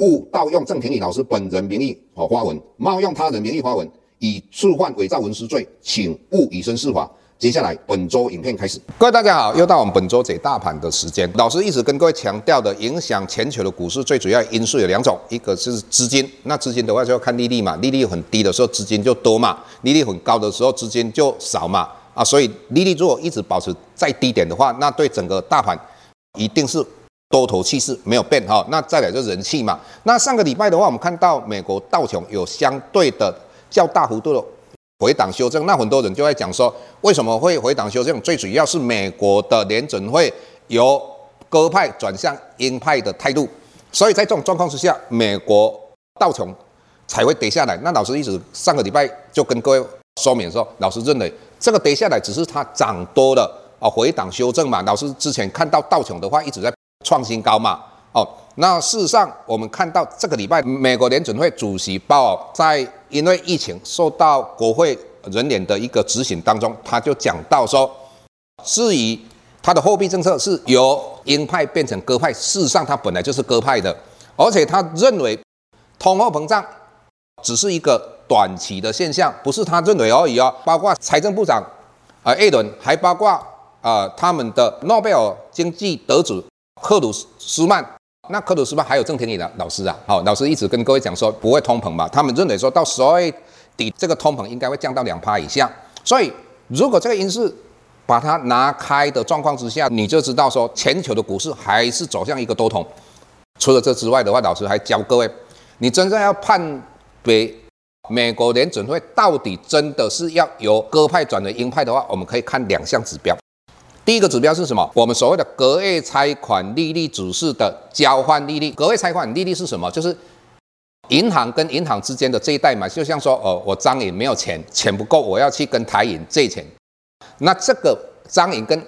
勿盗用郑庭理老师本人名义和发文，冒用他人名义发文，以触犯伪造文书罪，请勿以身试法。接下来本周影片开始。各位大家好，又到我们本周解大盘的时间。老师一直跟各位强调的，影响全球的股市最主要因素有两种，一个是资金，那资金的话就要看利率嘛，利率很低的时候资金就多嘛，利率很高的时候资金就少嘛。啊，所以利率如果一直保持在低点的话，那对整个大盘一定是。多头气势没有变哈，那再来就人气嘛。那上个礼拜的话，我们看到美国道琼有相对的较大幅度的回档修正，那很多人就在讲说，为什么会回档修正？最主要是美国的联准会由鸽派转向鹰派的态度，所以在这种状况之下，美国道琼才会跌下来。那老师一直上个礼拜就跟各位说明说，老师认为这个跌下来只是它涨多了啊，回档修正嘛。老师之前看到道琼的话一直在。创新高嘛？哦，那事实上我们看到这个礼拜，美国联准会主席鲍尔在因为疫情受到国会人员的一个质询当中，他就讲到说，至于他的货币政策是由鹰派变成鸽派，事实上他本来就是鸽派的，而且他认为通货膨胀只是一个短期的现象，不是他认为而已哦。包括财政部长啊，艾伦，还包括啊他们的诺贝尔经济得主。克鲁斯曼，那克鲁斯曼还有郑天宇的老师啊，好，老师一直跟各位讲说不会通膨吧，他们认为说到十二月底这个通膨应该会降到两趴以下，所以如果这个因素把它拿开的状况之下，你就知道说全球的股市还是走向一个多头。除了这之外的话，老师还教各位，你真正要判别美国联准会到底真的是要由鸽派转为鹰派的话，我们可以看两项指标。第一个指标是什么？我们所谓的隔夜拆款利率指数的交换利率。隔夜拆款利率是什么？就是银行跟银行之间的这一代嘛。就像说，哦，我张颖没有钱，钱不够，我要去跟台银借钱。那这个张颖跟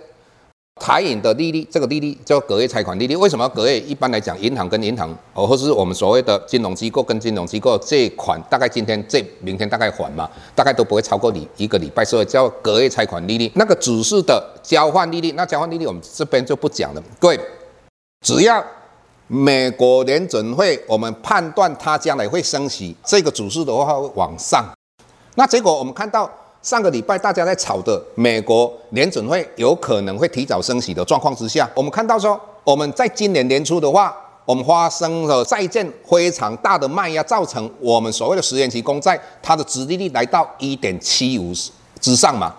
台银的利率，这个利率叫隔夜拆款利率。为什么要隔夜？一般来讲，银行跟银行，哦，或是我们所谓的金融机构跟金融机构借款，大概今天借，明天大概还嘛，大概都不会超过你一个礼拜，所以叫隔夜拆款利率。那个指数的交换利率，那交换利率我们这边就不讲了。各位，只要美国联准会，我们判断它将来会升息，这个指数的话会往上。那结果我们看到。上个礼拜大家在炒的美国联准会有可能会提早升息的状况之下，我们看到说，我们在今年年初的话，我们发生了债券非常大的卖压，造成我们所谓的十年期公债它的殖利率来到一点七五之上嘛。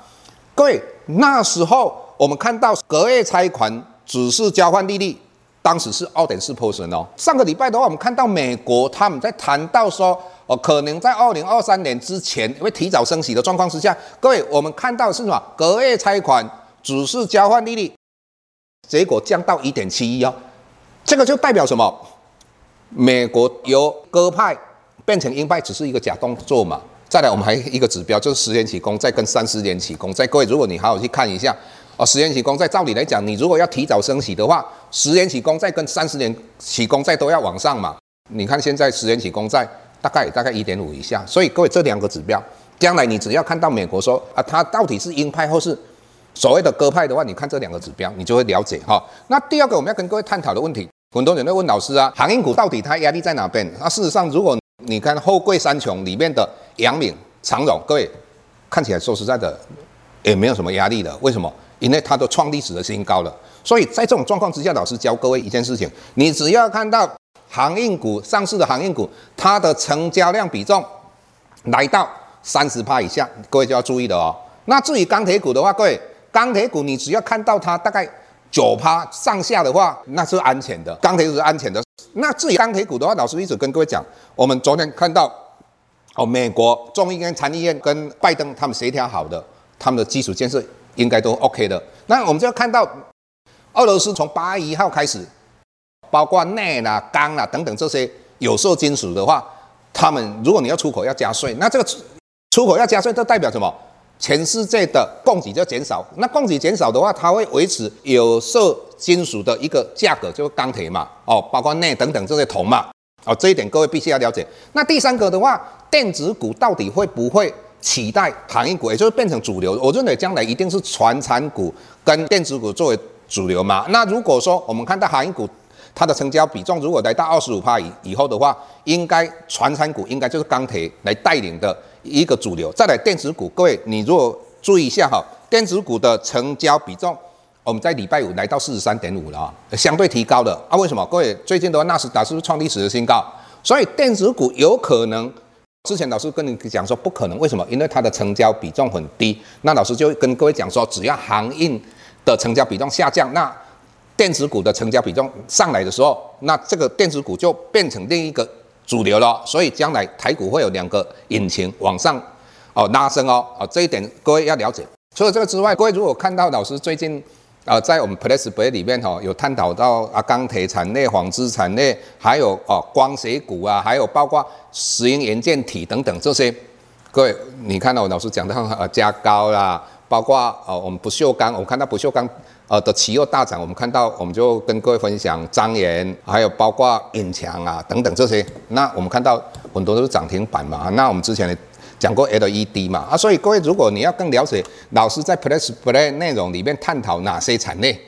各位，那时候我们看到隔夜拆款指数交换利率，当时是二点四 percent 哦。上个礼拜的话，我们看到美国他们在谈到说。哦，可能在二零二三年之前会提早升息的状况之下，各位，我们看到是什么？隔夜拆款只是交换利率，结果降到一点七一哦，这个就代表什么？美国由鸽派变成鹰派只是一个假动作嘛？再来，我们还一个指标就是十年期公债跟三十年期公债，各位，如果你好好去看一下哦，十年期公债照理来讲，你如果要提早升息的话，十年期公债跟三十年期公债都要往上嘛？你看现在十年期公债。大概大概一点五以下，所以各位这两个指标，将来你只要看到美国说啊，它到底是鹰派或是所谓的鸽派的话，你看这两个指标，你就会了解哈。那第二个我们要跟各位探讨的问题，很多人都问老师啊，航运股到底它压力在哪边？那事实上，如果你看后贵三穷里面的阳明、长荣，各位看起来说实在的，也没有什么压力的。为什么？因为它都创历史的新高了。所以在这种状况之下，老师教各位一件事情，你只要看到。航运股上市的航运股，它的成交量比重来到三十趴以下，各位就要注意了哦。那至于钢铁股的话，各位钢铁股你只要看到它大概九趴上下的话，那是安全的，钢铁股是安全的。那至于钢铁股的话，老师一直跟各位讲，我们昨天看到哦，美国众议院、参议院跟拜登他们协调好的，他们的基础建设应该都 OK 的。那我们就要看到俄罗斯从八月一号开始。包括镍啦、钢啦等等这些有色金属的话，他们如果你要出口要加税，那这个出口要加税，这代表什么？全世界的供给就减少。那供给减少的话，它会维持有色金属的一个价格，就是钢铁嘛，哦，包括镍等等这些铜嘛，哦，这一点各位必须要了解。那第三个的话，电子股到底会不会取代行业股，也就是变成主流？我认为将来一定是传产股跟电子股作为主流嘛。那如果说我们看到行业股，它的成交比重如果来到二十五趴以以后的话，应该传产股应该就是钢铁来带领的一个主流。再来电子股，各位你如果注意一下哈，电子股的成交比重，我们在礼拜五来到四十三点五了啊，相对提高了啊。为什么？各位最近的话纳斯达是不是创历史的新高？所以电子股有可能，之前老师跟你讲说不可能，为什么？因为它的成交比重很低。那老师就跟各位讲说，只要航运的成交比重下降，那电子股的成交比重上来的时候，那这个电子股就变成另一个主流了。所以将来台股会有两个引擎往上哦拉升哦啊，这一点各位要了解。除了这个之外，各位如果看到老师最近啊在我们 Plus Play 里面哈有探讨到啊钢铁产业、纺织产业，还有哦光学股啊，还有包括石英元件体等等这些，各位你看到我老师讲到呃 加高啦，包括啊我们不锈钢，我们看到不锈钢。呃的企业大涨，我们看到，我们就跟各位分享张岩，还有包括隐墙啊等等这些。那我们看到很多都是涨停板嘛。那我们之前也讲过 LED 嘛啊，所以各位如果你要更了解老师在 Plus Play 内容里面探讨哪些产业。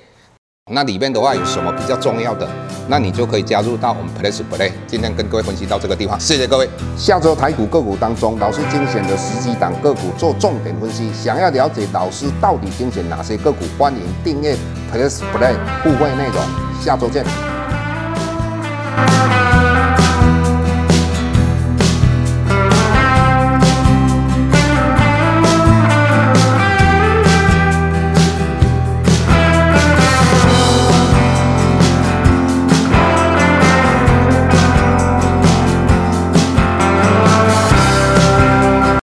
那里面的话有什么比较重要的？那你就可以加入到我们 Plus Play。今天跟各位分析到这个地方，谢谢各位。下周台股个股当中，老师精选的十几档个股做重点分析。想要了解老师到底精选哪些个股，欢迎订阅 Plus Play 互惠内容。下周见。